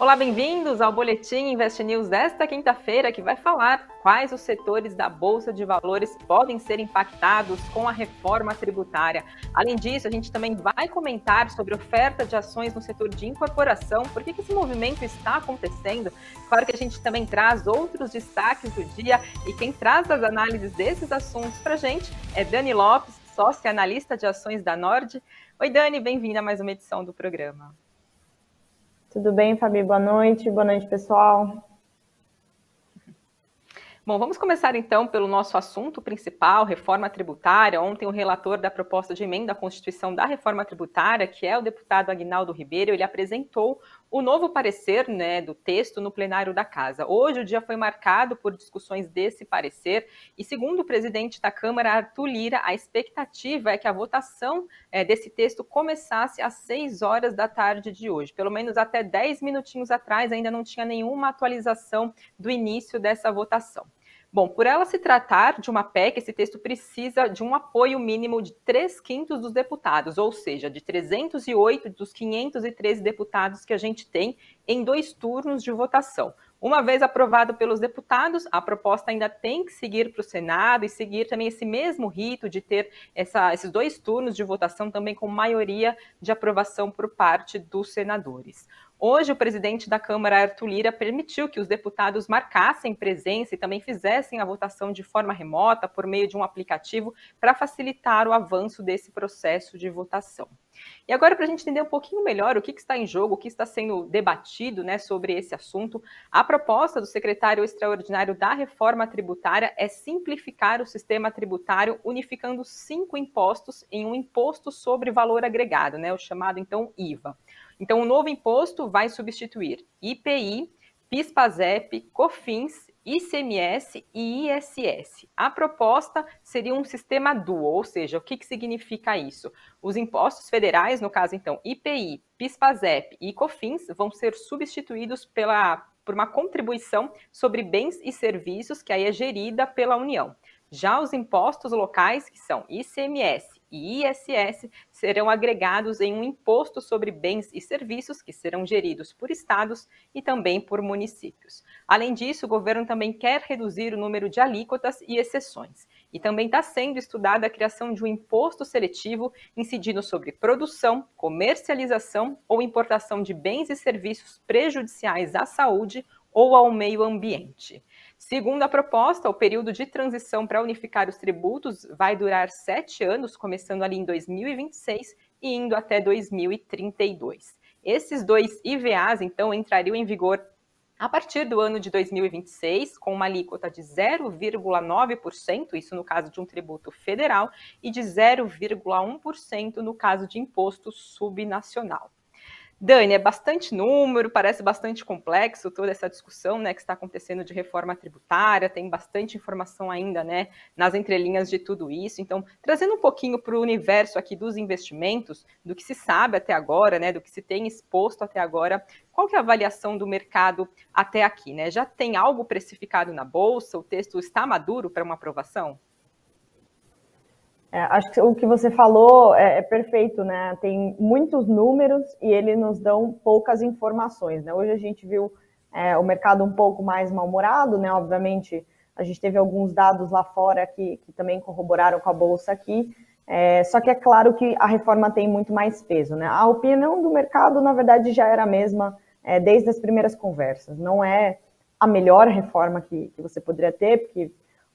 Olá, bem-vindos ao Boletim Invest News desta quinta-feira, que vai falar quais os setores da Bolsa de Valores podem ser impactados com a reforma tributária. Além disso, a gente também vai comentar sobre oferta de ações no setor de incorporação, por que esse movimento está acontecendo. Claro que a gente também traz outros destaques do dia e quem traz as análises desses assuntos para a gente é Dani Lopes, sócia analista de ações da Nord. Oi, Dani, bem-vinda a mais uma edição do programa. Tudo bem, Fabi? Boa noite. Boa noite, pessoal. Bom, vamos começar então pelo nosso assunto principal, reforma tributária. Ontem o relator da proposta de emenda à Constituição da reforma tributária, que é o deputado Agnaldo Ribeiro, ele apresentou o novo parecer né, do texto no plenário da Casa. Hoje o dia foi marcado por discussões desse parecer e, segundo o presidente da Câmara, Arthur Lira, a expectativa é que a votação é, desse texto começasse às 6 horas da tarde de hoje. Pelo menos até 10 minutinhos atrás ainda não tinha nenhuma atualização do início dessa votação. Bom, por ela se tratar de uma PEC, esse texto precisa de um apoio mínimo de 3 quintos dos deputados, ou seja, de 308 dos 513 deputados que a gente tem em dois turnos de votação. Uma vez aprovado pelos deputados, a proposta ainda tem que seguir para o Senado e seguir também esse mesmo rito de ter essa, esses dois turnos de votação também com maioria de aprovação por parte dos senadores. Hoje, o presidente da Câmara, Arthur Lira, permitiu que os deputados marcassem presença e também fizessem a votação de forma remota, por meio de um aplicativo, para facilitar o avanço desse processo de votação. E agora, para a gente entender um pouquinho melhor o que, que, está em jogo, o que está sendo debatido né, sobre esse assunto, a proposta do secretário extraordinário da reforma tributária é simplificar o sistema tributário, unificando cinco impostos em um imposto sobre valor agregado, né, o chamado então IVA. Então, o novo imposto vai substituir IPI, PIS/PASEP, COFINS, ICMS e ISS. A proposta seria um sistema duo, ou seja, o que, que significa isso? Os impostos federais, no caso então IPI, PIS/PASEP e COFINS, vão ser substituídos pela, por uma contribuição sobre bens e serviços que aí é gerida pela União. Já os impostos locais, que são ICMS e ISS serão agregados em um imposto sobre bens e serviços que serão geridos por estados e também por municípios. Além disso, o governo também quer reduzir o número de alíquotas e exceções. E também está sendo estudada a criação de um imposto seletivo incidindo sobre produção, comercialização ou importação de bens e serviços prejudiciais à saúde ou ao meio ambiente. Segundo a proposta, o período de transição para unificar os tributos vai durar sete anos, começando ali em 2026 e indo até 2032. Esses dois IVAs, então, entrariam em vigor a partir do ano de 2026, com uma alíquota de 0,9%, isso no caso de um tributo federal, e de 0,1% no caso de imposto subnacional. Dani, é bastante número, parece bastante complexo toda essa discussão né, que está acontecendo de reforma tributária, tem bastante informação ainda né, nas entrelinhas de tudo isso. Então, trazendo um pouquinho para o universo aqui dos investimentos, do que se sabe até agora, né, do que se tem exposto até agora, qual que é a avaliação do mercado até aqui? Né? Já tem algo precificado na Bolsa? O texto está maduro para uma aprovação? É, acho que o que você falou é, é, perfeito, né? Tem muitos números e eles nos dão poucas informações, né? Hoje a gente viu é, o mercado um pouco mais mal-humorado, né? Obviamente, a gente teve alguns dados lá fora que, que também corroboraram com a bolsa aqui. É, só que é claro que a reforma tem muito mais peso, né? A opinião do mercado, na verdade, já era a mesma é, desde as primeiras conversas. Não é a melhor reforma que, que você poderia ter, porque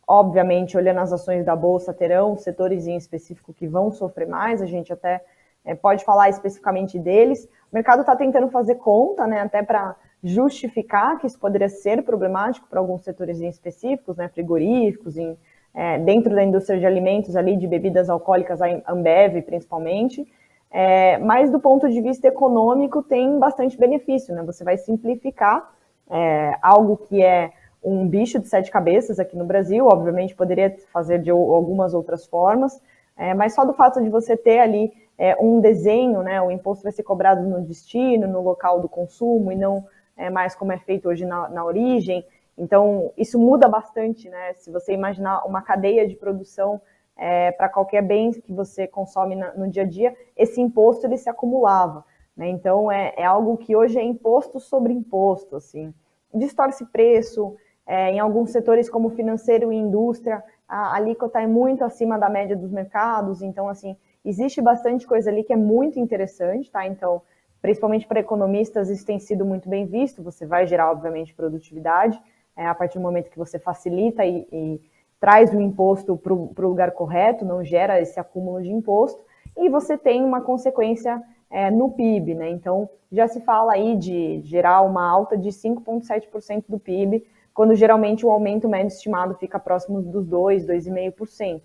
Obviamente, olhando as ações da Bolsa, terão setores em específico que vão sofrer mais, a gente até é, pode falar especificamente deles. O mercado está tentando fazer conta, né, até para justificar que isso poderia ser problemático para alguns setores em específicos, né, frigoríficos, em, é, dentro da indústria de alimentos, ali de bebidas alcoólicas, a Ambev principalmente. É, mas do ponto de vista econômico, tem bastante benefício, né? Você vai simplificar é, algo que é um bicho de sete cabeças aqui no Brasil, obviamente poderia fazer de algumas outras formas, é, mas só do fato de você ter ali é, um desenho, né, o imposto vai ser cobrado no destino, no local do consumo e não é, mais como é feito hoje na, na origem. Então, isso muda bastante, né? Se você imaginar uma cadeia de produção é, para qualquer bem que você consome na, no dia a dia, esse imposto ele se acumulava. Né? Então, é, é algo que hoje é imposto sobre imposto, assim. Distorce preço, é, em alguns setores como financeiro e indústria, a alíquota é muito acima da média dos mercados, então, assim, existe bastante coisa ali que é muito interessante, tá? Então, principalmente para economistas, isso tem sido muito bem visto, você vai gerar, obviamente, produtividade, é, a partir do momento que você facilita e, e traz o imposto para o lugar correto, não gera esse acúmulo de imposto, e você tem uma consequência é, no PIB, né? Então, já se fala aí de gerar uma alta de 5,7% do PIB quando geralmente o aumento médio estimado fica próximo dos 2, 2,5%.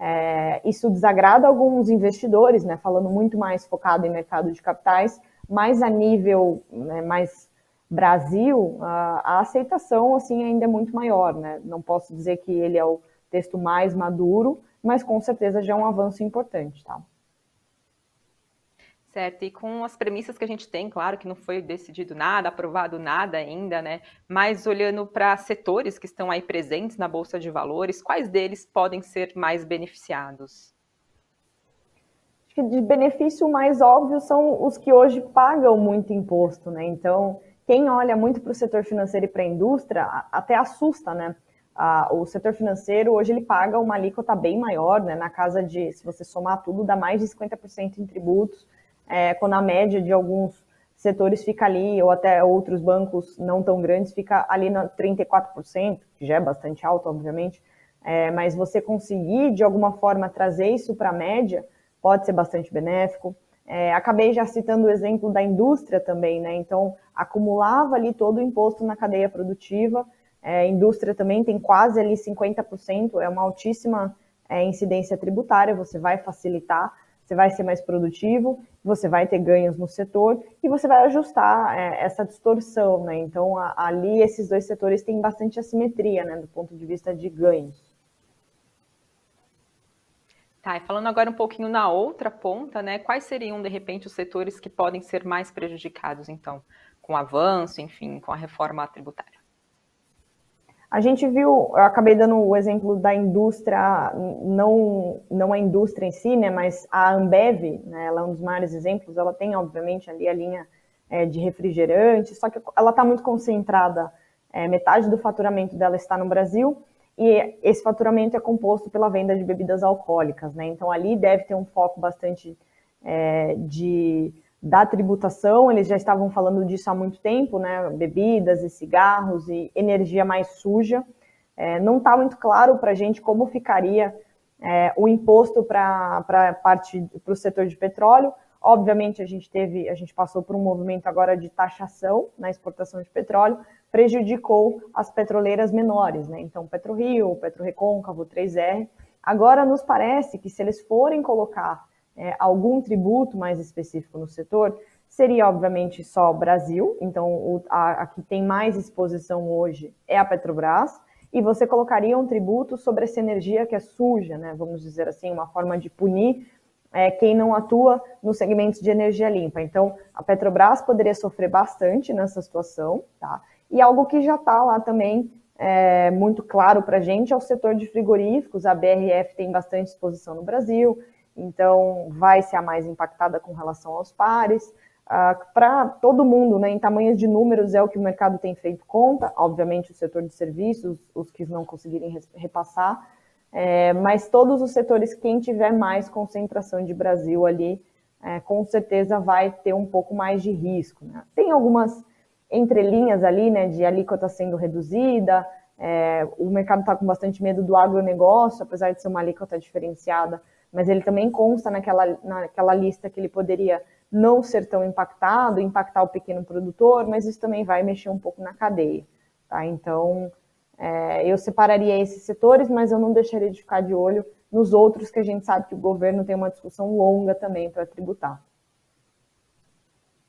É, isso desagrada alguns investidores, né, falando muito mais focado em mercado de capitais, mas a nível né, mais Brasil, a, a, aceitação assim ainda é muito maior. Né? Não posso dizer que ele é o texto mais maduro, mas com certeza já é um avanço importante. Tá? Certo, e com as premissas que a gente tem, claro que não foi decidido nada, aprovado nada ainda, né? Mas olhando para setores que estão aí presentes na Bolsa de Valores, quais deles podem ser mais beneficiados? Acho que de benefício mais óbvio são os que hoje pagam muito imposto, né? Então, quem olha muito para o setor financeiro e para a indústria até assusta, né? Ah, o setor financeiro hoje ele paga uma alíquota bem maior, né? Na casa de, se você somar tudo, dá mais de 50% em tributos é, quando a média de alguns setores fica ali, ou até outros bancos não tão grandes, fica ali na 34%, que já é bastante alto, obviamente, é, mas você conseguir, de alguma forma, trazer isso para a média, pode ser bastante benéfico. É, acabei já citando o exemplo da indústria também, né? Então, acumulava ali todo o imposto na cadeia produtiva, é, indústria também tem quase ali 50%, é uma altíssima é, incidência tributária, você vai facilitar você vai ser mais produtivo, você vai ter ganhos no setor e você vai ajustar é, essa distorção, né? Então, a, ali esses dois setores têm bastante assimetria, né, do ponto de vista de ganhos. Tá, e falando agora um pouquinho na outra ponta, né, quais seriam, de repente, os setores que podem ser mais prejudicados, então, com o avanço, enfim, com a reforma tributária? A gente viu, eu acabei dando o exemplo da indústria, não, não a indústria em si, né, mas a Ambev, né, ela é um dos maiores exemplos, ela tem, obviamente, ali a linha é, de refrigerante, só que ela está muito concentrada, é, metade do faturamento dela está no Brasil, e esse faturamento é composto pela venda de bebidas alcoólicas, né, então ali deve ter um foco bastante é, de da tributação, eles já estavam falando disso há muito tempo, né? Bebidas e cigarros e energia mais suja. É, não está muito claro para a gente como ficaria é, o imposto para o setor de petróleo. Obviamente a gente teve, a gente passou por um movimento agora de taxação na exportação de petróleo, prejudicou as petroleiras menores, né? Então PetroRio, PetroRecôncavo, 3R. Agora nos parece que se eles forem colocar é, algum tributo mais específico no setor, seria obviamente só Brasil, então o, a, a que tem mais exposição hoje é a Petrobras, e você colocaria um tributo sobre essa energia que é suja, né? Vamos dizer assim, uma forma de punir é, quem não atua nos segmentos de energia limpa. Então, a Petrobras poderia sofrer bastante nessa situação, tá? E algo que já está lá também é, muito claro para a gente é o setor de frigoríficos. A BRF tem bastante exposição no Brasil, então vai ser a mais impactada com relação aos pares. Uh, para todo mundo, né, em tamanhos de números, é o que o mercado tem feito conta, obviamente o setor de serviços, os que não conseguirem repassar, é, mas todos os setores, quem tiver mais concentração de Brasil ali, é, com certeza vai ter um pouco mais de risco. Né? Tem algumas entrelinhas ali, né, de alíquota sendo reduzida, é, o mercado está com bastante medo do agronegócio, apesar de ser uma alíquota diferenciada, mas ele também consta naquela, naquela lista que ele poderia não ser tão impactado, impactar o pequeno produtor, mas isso também vai mexer um pouco na cadeia. Tá? Então, é, eu separaria esses setores, mas eu não deixaria de ficar de olho nos outros que a gente sabe que o governo tem uma discussão longa também para tributar.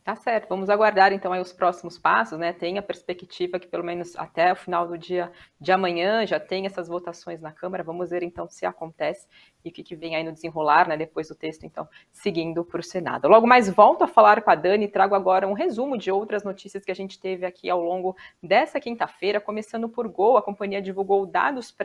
Tá certo, vamos aguardar então aí os próximos passos, né? Tem a perspectiva que pelo menos até o final do dia de amanhã já tem essas votações na Câmara. Vamos ver então se acontece e o que, que vem aí no desenrolar, né, depois do texto, então, seguindo para o Senado. Logo mais volto a falar com a Dani e trago agora um resumo de outras notícias que a gente teve aqui ao longo dessa quinta-feira, começando por Gol, a companhia divulgou dados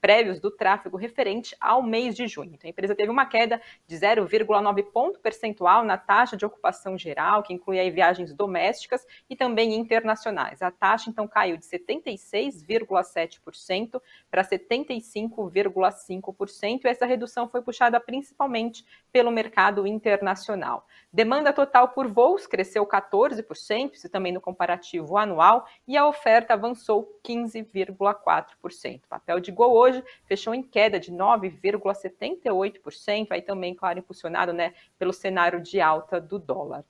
prévios do tráfego referente ao mês de junho. Então, a empresa teve uma queda de 0,9 ponto percentual na taxa de ocupação geral, que inclui aí viagens domésticas e também internacionais. A taxa, então, caiu de 76,7% para 75,5%, e essa redução foi puxada principalmente pelo mercado internacional. Demanda total por voos cresceu 14%, isso também no comparativo anual, e a oferta avançou 15,4%. O papel de Gol hoje fechou em queda de 9,78%, aí também, claro, impulsionado né, pelo cenário de alta do dólar.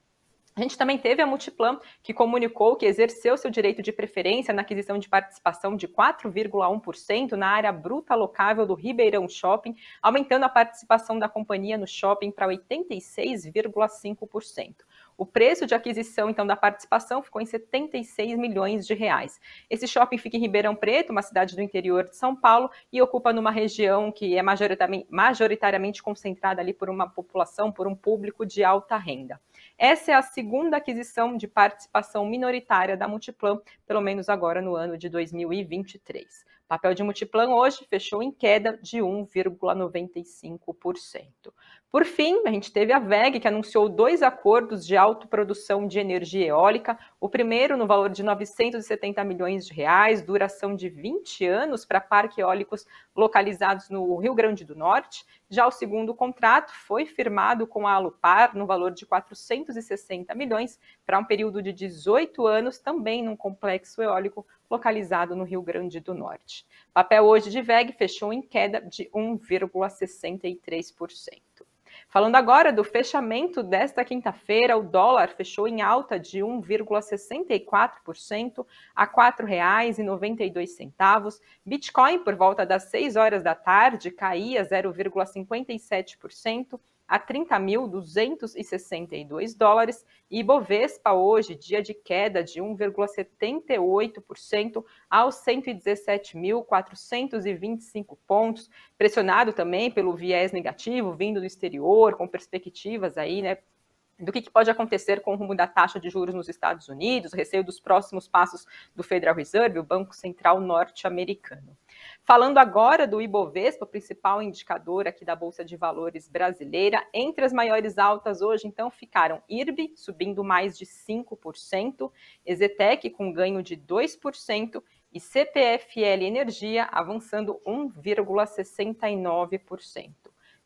A gente também teve a Multiplan, que comunicou que exerceu seu direito de preferência na aquisição de participação de 4,1% na área bruta locável do Ribeirão Shopping, aumentando a participação da companhia no shopping para 86,5%. O preço de aquisição, então, da participação ficou em 76 milhões de reais. Esse shopping fica em Ribeirão Preto, uma cidade do interior de São Paulo, e ocupa numa região que é majoritariamente, concentrada ali por uma população, por um público de alta renda. Essa é a segunda aquisição de participação minoritária da Multiplan, pelo menos agora no ano de 2023. O papel de Multiplan hoje fechou em queda de 1,95%. Por fim, a gente teve a VEG, que anunciou dois acordos de autoprodução de energia eólica. O primeiro no valor de 970 milhões de reais, duração de 20 anos para parques eólicos localizados no Rio Grande do Norte. Já o segundo contrato foi firmado com a Alupar no valor de 460 milhões para um período de 18 anos, também num complexo eólico localizado no Rio Grande do Norte. O papel hoje de VEG fechou em queda de 1,63%. Falando agora do fechamento desta quinta-feira, o dólar fechou em alta de 1,64% a R$ 4,92. Bitcoin, por volta das 6 horas da tarde, caía 0,57% a 30.262 dólares e Bovespa hoje, dia de queda de 1,78% aos 117.425 pontos, pressionado também pelo viés negativo vindo do exterior, com perspectivas aí, né, do que, pode acontecer com o rumo da taxa de juros nos Estados Unidos, receio dos próximos passos do Federal Reserve, o Banco Central norte-americano. Falando agora do Ibovespa, principal indicador aqui da Bolsa de Valores brasileira, entre as maiores altas hoje, então, ficaram IRB, subindo mais de 5%, Exetec com ganho de 2% e CPFL Energia avançando 1,69%.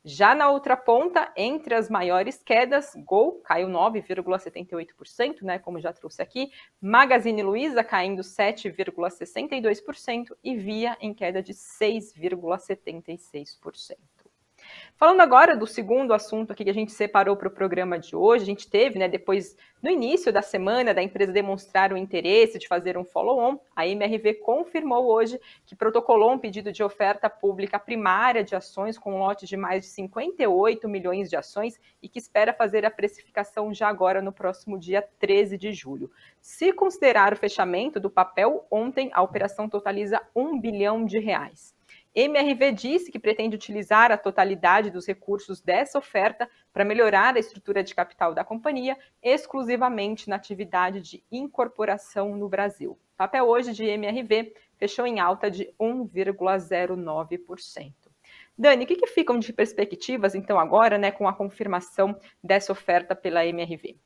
Já na outra ponta, entre as maiores quedas, Gol caiu 9,78%, né, como já trouxe aqui, Magazine Luiza caindo 7,62% e Via em queda de 6,76%. Falando agora do segundo assunto aqui que a gente separou para o programa de hoje, a gente teve, né, depois, no início da semana, da empresa demonstrar o interesse de fazer um follow-on, a MRV confirmou hoje que protocolou um pedido de oferta pública primária de ações com um lote de mais de 58 milhões de ações e que espera fazer a precificação já agora no próximo dia 13 de julho. Se considerar o fechamento do papel, ontem a operação totaliza 1 bilhão de reais. MRV disse que pretende utilizar a totalidade dos recursos dessa oferta para melhorar a estrutura de capital da companhia, exclusivamente na atividade de incorporação no Brasil. O papel hoje de MRV fechou em alta de 1,09%. Dani, o que, que ficam de perspectivas, então, agora, né, com a confirmação dessa oferta pela MRV?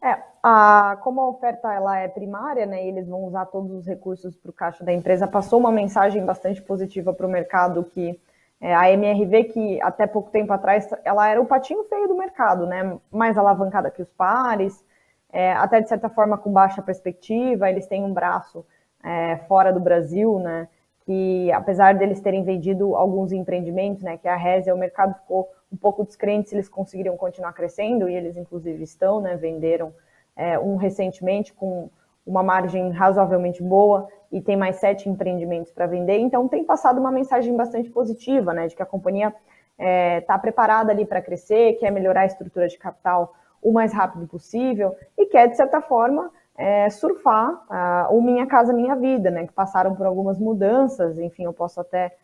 É, a, como a oferta ela é primária, né, e eles vão usar todos os recursos para o caixa da empresa, passou uma mensagem bastante positiva para o mercado que é, a MRV, que até pouco tempo atrás ela era o patinho feio do mercado, né, mais alavancada que os pares, é, até de certa forma com baixa perspectiva, eles têm um braço é, fora do Brasil, né, que apesar deles terem vendido alguns empreendimentos, né, que a Reza, o mercado ficou um pouco descrente se eles conseguiriam continuar crescendo, e eles inclusive estão, né, venderam é, um recentemente com uma margem razoavelmente boa e tem mais sete empreendimentos para vender, então tem passado uma mensagem bastante positiva, né, de que a companhia está é, tá preparada ali para crescer, quer melhorar a estrutura de capital o mais rápido possível e quer, de certa forma, é, surfar o Minha Casa Minha Vida, né? Que passaram por algumas mudanças, enfim, eu posso até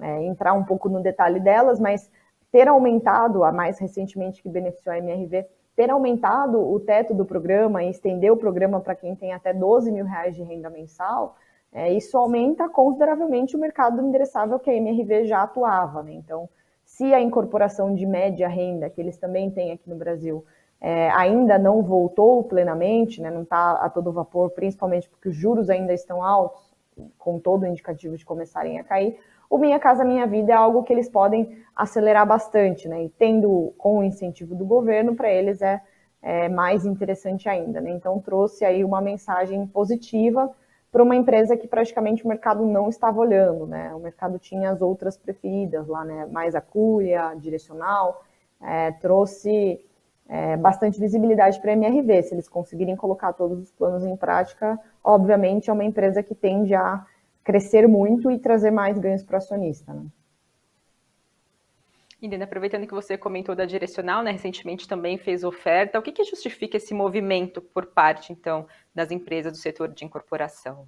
é, entrar um pouco no detalhe delas, mas ter aumentado, a mais recentemente que beneficiou a MRV, ter aumentado o teto do programa e estender o programa para quem tem até 12 mil reais de renda mensal, é, isso aumenta consideravelmente o mercado endereçável que a MRV já atuava. Né? Então, se a incorporação de média renda, que eles também têm aqui no Brasil, é, ainda não voltou plenamente, né? não está a todo vapor, principalmente porque os juros ainda estão altos, com todo o indicativo de começarem a cair, o Minha Casa Minha Vida é algo que eles podem acelerar bastante, né? E tendo com o incentivo do governo, para eles é, é, mais interessante ainda, né? Então trouxe aí uma mensagem positiva para uma empresa que praticamente o mercado não estava olhando, né? O mercado tinha as outras preferidas lá, né? Mais a Cúria, Direcional, é, trouxe é, bastante visibilidade para a MRV. Se eles conseguirem colocar todos os planos em prática, obviamente é uma empresa que tende a crescer muito e trazer mais ganhos para o acionista. Né? Entendo, aproveitando que você comentou da direcional, né, recentemente também fez oferta, o que, que justifica esse movimento por parte, então, das empresas do setor de incorporação?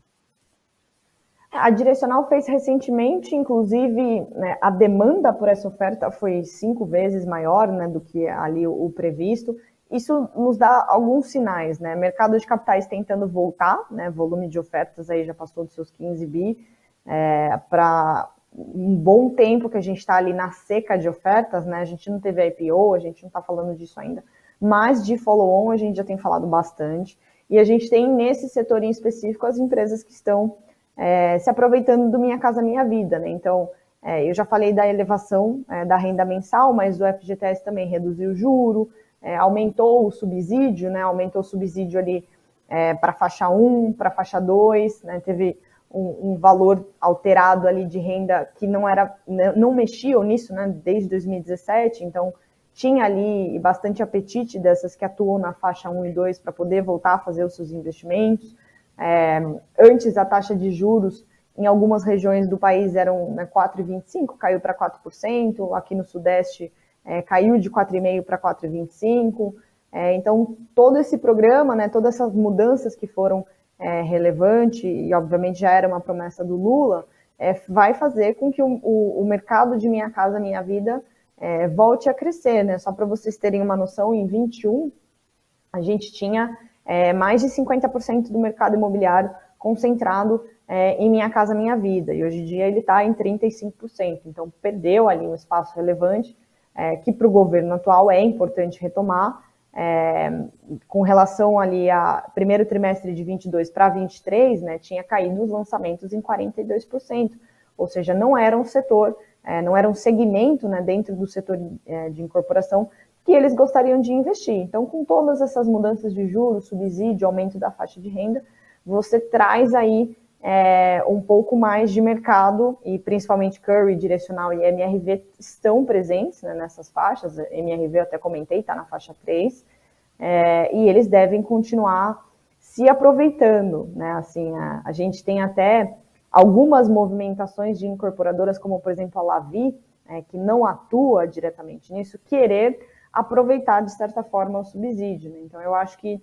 A Direcional fez recentemente, inclusive, né, a demanda por essa oferta foi cinco vezes maior né, do que ali o, o previsto isso nos dá alguns sinais, né? Mercado de capitais tentando voltar, né? Volume de ofertas aí já passou dos seus 15 bi é, para um bom tempo que a gente está ali na seca de ofertas, né? A gente não teve IPO, a gente não está falando disso ainda, mas de follow-on a gente já tem falado bastante. E a gente tem nesse setor em específico as empresas que estão é, se aproveitando do Minha Casa Minha Vida, né? Então, é, eu já falei da elevação é, da renda mensal, mas o FGTS também reduziu o juro, é, aumentou o subsídio, né? Aumentou o subsídio ali é, para faixa 1, para faixa 2, né? Teve um, um, valor alterado ali de renda que não era, não mexiam nisso, né? Desde 2017, então tinha ali bastante apetite dessas que atuam na faixa 1 e 2 para poder voltar a fazer os seus investimentos. É, antes a taxa de juros em algumas regiões do país eram né, 4,25, caiu para 4%, aqui no Sudeste é, caiu de 4,5 para 4,25. É, então, todo esse programa, né, todas essas mudanças que foram é, relevantes, e obviamente já era uma promessa do Lula, é, vai fazer com que o, o, o, mercado de Minha Casa Minha Vida é, volte a crescer. Né? Só para vocês terem uma noção, em 21, a gente tinha é, mais de 50% do mercado imobiliário concentrado em Minha Casa Minha Vida, e hoje em dia ele está em 35%, então perdeu ali um espaço relevante, é, que para o governo atual é importante retomar, é, com relação ali a primeiro trimestre de 22 para 23, né, tinha caído os lançamentos em 42%, ou seja, não era um setor, é, não era um segmento né, dentro do setor é, de incorporação que eles gostariam de investir. Então, com todas essas mudanças de juros, subsídio, aumento da faixa de renda, você traz aí é, um pouco mais de mercado, e principalmente Curry, Direcional e MRV estão presentes né, nessas faixas. MRV eu até comentei, está na faixa 3, é, e eles devem continuar se aproveitando. Né? Assim, a, a, gente tem até algumas movimentações de incorporadoras, como por exemplo a Lavi, é, que não atua diretamente nisso, querer aproveitar de certa forma o subsídio. Né? Então eu acho que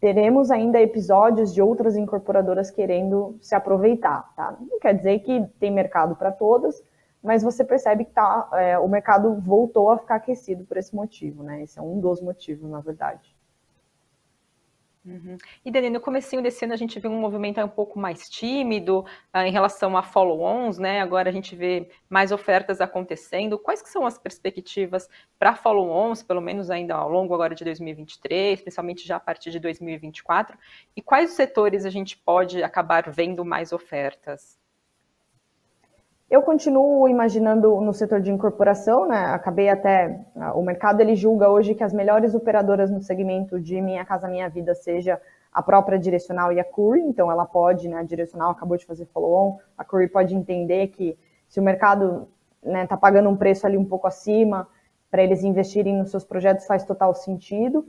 teremos ainda episódios de outras incorporadoras querendo se aproveitar, tá? Não quer dizer que tem mercado para todas, mas você percebe que tá, é, o mercado voltou a ficar aquecido por esse motivo, né? Esse é um dos motivos, na verdade. Uhum. E Dani, no comecinho desse ano a gente viu um movimento um pouco mais tímido uh, em relação a follow-ons, né? Agora a gente vê mais ofertas acontecendo. Quais que são as perspectivas para follow-ons, pelo menos ainda ao longo agora de 2023, principalmente já a partir de 2024? E quais setores a gente pode acabar vendo mais ofertas? Eu continuo imaginando no setor de incorporação, né? Acabei até o mercado ele julga hoje que as melhores operadoras no segmento de Minha Casa Minha Vida seja a própria Direcional e a Curry, então ela pode, né? A Direcional acabou de fazer follow-on, a Curry pode entender que se o mercado né, tá pagando um preço ali um pouco acima para eles investirem nos seus projetos faz total sentido.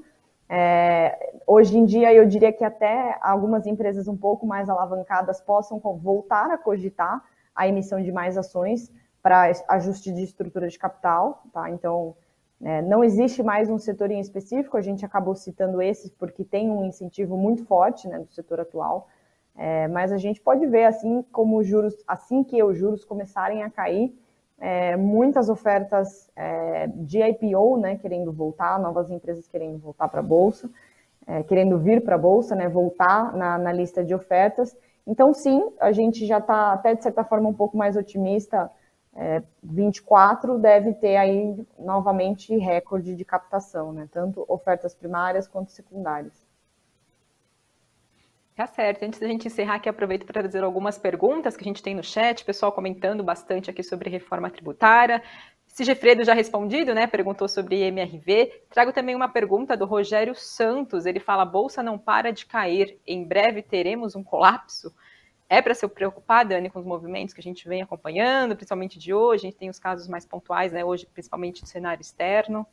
É, hoje em dia eu diria que até algumas empresas um pouco mais alavancadas possam voltar a cogitar a emissão de mais ações para ajuste de estrutura de capital, tá? Então, é, não existe mais um setor em específico, a gente acabou citando esses porque tem um incentivo muito forte né, do setor atual, é, mas a gente pode ver assim como os juros, assim que os juros começarem a cair, é, muitas ofertas é, de IPO, né, querendo voltar, novas empresas querendo voltar para a bolsa, é, querendo vir para a bolsa, né, voltar na, na, lista de ofertas. Então, sim, a gente já está até de certa forma um pouco mais otimista. 24 é, deve ter aí novamente recorde de captação, né, tanto ofertas primárias quanto secundárias. Tá certo. Antes da gente encerrar aqui, aproveito para trazer algumas perguntas que a gente tem no chat, pessoal comentando bastante aqui sobre reforma tributária. Sigefredo já respondido, né? Perguntou sobre MRV. Trago também uma pergunta do Rogério Santos. Ele fala: bolsa não para de cair. Em breve teremos um colapso. É para se preocupar, Dani, com os movimentos que a gente vem acompanhando, principalmente de hoje. A gente tem os casos mais pontuais, né? Hoje, principalmente do cenário externo.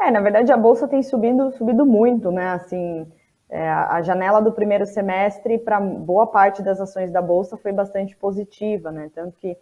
É, na verdade, a bolsa tem subido, subido muito, né? Assim, é, a janela do primeiro semestre para boa parte das ações da bolsa foi bastante positiva, né? Tanto que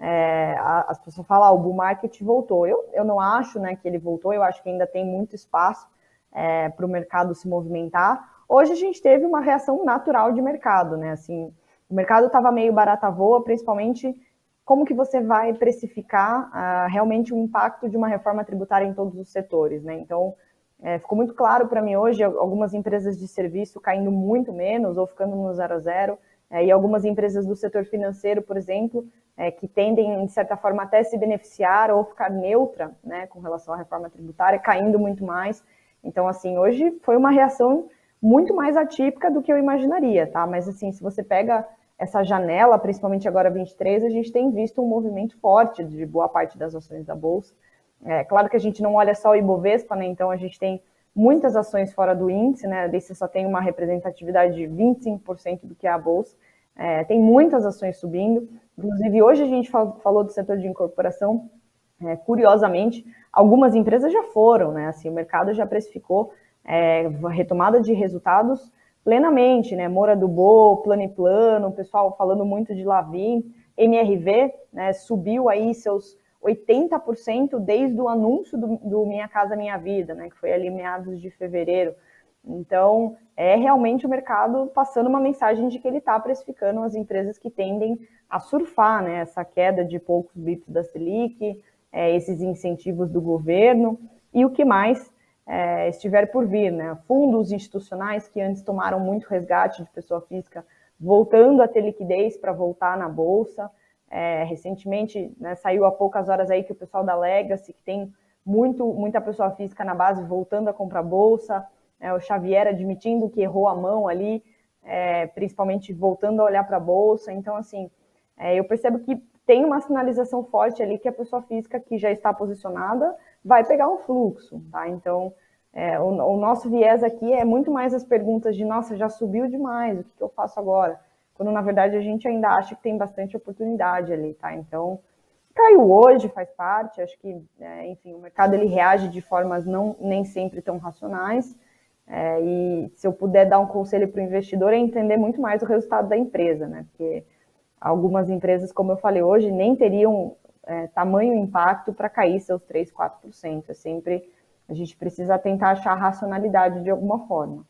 é, as pessoas falam, ah, o bull market voltou. Eu, eu não acho, né, que ele voltou. Eu acho que ainda tem muito espaço é, para o mercado se movimentar. Hoje a gente teve uma reação natural de mercado, né? Assim, o mercado estava meio barata voa, principalmente como que você vai precificar uh, realmente o impacto de uma reforma tributária em todos os setores, né? Então é, ficou muito claro para mim hoje algumas empresas de serviço caindo muito menos ou ficando no zero a zero, é, e algumas empresas do setor financeiro, por exemplo, é, que tendem, de certa forma, até se beneficiar ou ficar neutra né, com relação à reforma tributária, caindo muito mais. Então, assim, hoje foi uma reação muito mais atípica do que eu imaginaria, tá? Mas, assim, se você pega essa janela, principalmente agora 23, a gente tem visto um movimento forte de boa parte das ações da Bolsa. É claro que a gente não olha só o Ibovespa, né? Então a gente tem muitas ações fora do índice, né? Desse só tem uma representatividade de 25% do que é a bolsa. É, tem muitas ações subindo. Inclusive, hoje a gente falou do setor de incorporação. É, curiosamente, algumas empresas já foram, né? Assim, o mercado já precificou é, retomada de resultados plenamente, né? Mora do Bo, Plano e Plano, o pessoal falando muito de Lavin, MRV, né? Subiu aí seus 80% desde o anúncio do, do, Minha Casa Minha Vida, né, que foi ali meados de fevereiro. Então, é realmente o mercado passando uma mensagem de que ele está precificando as empresas que tendem a surfar né, essa queda de poucos bips da Selic, é, esses incentivos do governo e o que mais é, estiver por vir. Né? Fundos institucionais que antes tomaram muito resgate de pessoa física, voltando a ter liquidez para voltar na bolsa. É, recentemente, né, saiu há poucas horas aí que o pessoal da Legacy, que tem muito, muita pessoa física na base voltando a comprar bolsa, é, o Xavier admitindo que errou a mão ali, é, principalmente voltando a olhar para a bolsa. Então, assim, é, eu percebo que tem uma sinalização forte ali que a pessoa física que já está posicionada vai pegar um fluxo, tá? Então, é, o, o, nosso viés aqui é muito mais as perguntas de, nossa, já subiu demais, o que, que eu faço agora? quando na verdade a gente ainda acha que tem bastante oportunidade ali, tá? Então, caiu hoje, faz parte, acho que, é, enfim, o mercado ele reage de formas não nem sempre tão racionais, é, e se eu puder dar um conselho para o investidor é entender muito mais o resultado da empresa, né? Porque algumas empresas, como eu falei hoje, nem teriam é, tamanho impacto para cair seus 3, 4%. É sempre a gente precisa tentar achar racionalidade de alguma forma.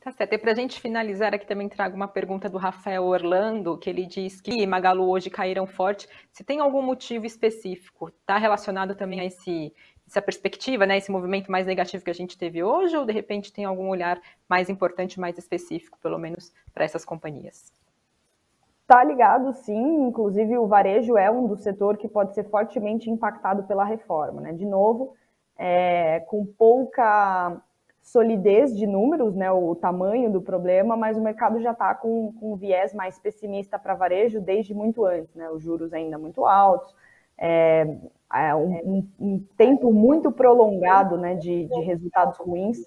Tá certo. E para a gente finalizar aqui também trago uma pergunta do Rafael Orlando, que ele diz que Magalu hoje caíram forte. Se tem algum motivo específico, está relacionado também a esse, essa perspectiva, né, esse movimento mais negativo que a gente teve hoje, ou de repente tem algum olhar mais importante, mais específico, pelo menos, para essas companhias? Está ligado, sim. Inclusive, o varejo é um do setor que pode ser fortemente impactado pela reforma. Né? De novo, é, com pouca solidez de números, né, o tamanho do problema, mas o mercado já está com, com um viés mais pessimista para varejo desde muito antes, né, os juros ainda muito altos, é, é um, um, tempo muito prolongado né, de, de resultados ruins.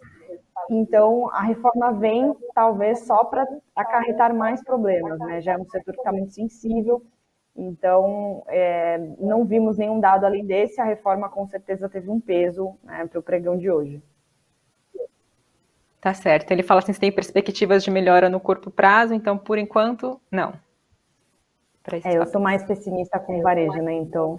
Então, a reforma vem talvez só para acarretar mais problemas, né? Já é um setor que está muito sensível, então é, não vimos nenhum dado além desse. A reforma com certeza teve um peso né, para o pregão de hoje. Tá certo. Ele fala assim: se tem perspectivas de melhora no curto prazo, então por enquanto, não. É, eu sou mais pessimista com o varejo, né? Então.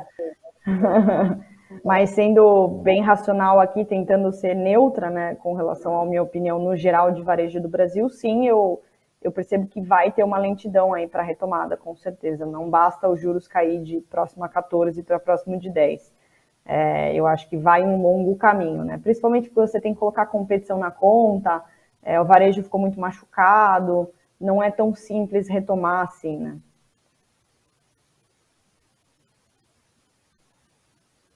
Mas sendo bem racional aqui, tentando ser neutra, né, com relação à minha opinião no geral de varejo do Brasil, sim, eu, eu percebo que vai ter uma lentidão aí para retomada, com certeza. Não basta os juros cair de próximo a 14 para próximo de 10. É, eu acho que vai um longo caminho, né? Principalmente porque você tem que colocar competição na conta, é, o varejo ficou muito machucado, não é tão simples retomar assim, né?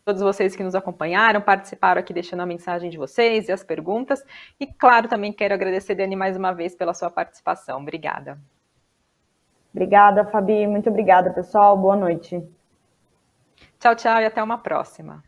Todos vocês que nos acompanharam, participaram aqui deixando a mensagem de vocês e as perguntas. E, claro, também quero agradecer, Dani, mais uma vez pela sua participação. Obrigada. Obrigada, Fabi. Muito obrigada, pessoal. Boa noite. Tchau, tchau e até uma próxima.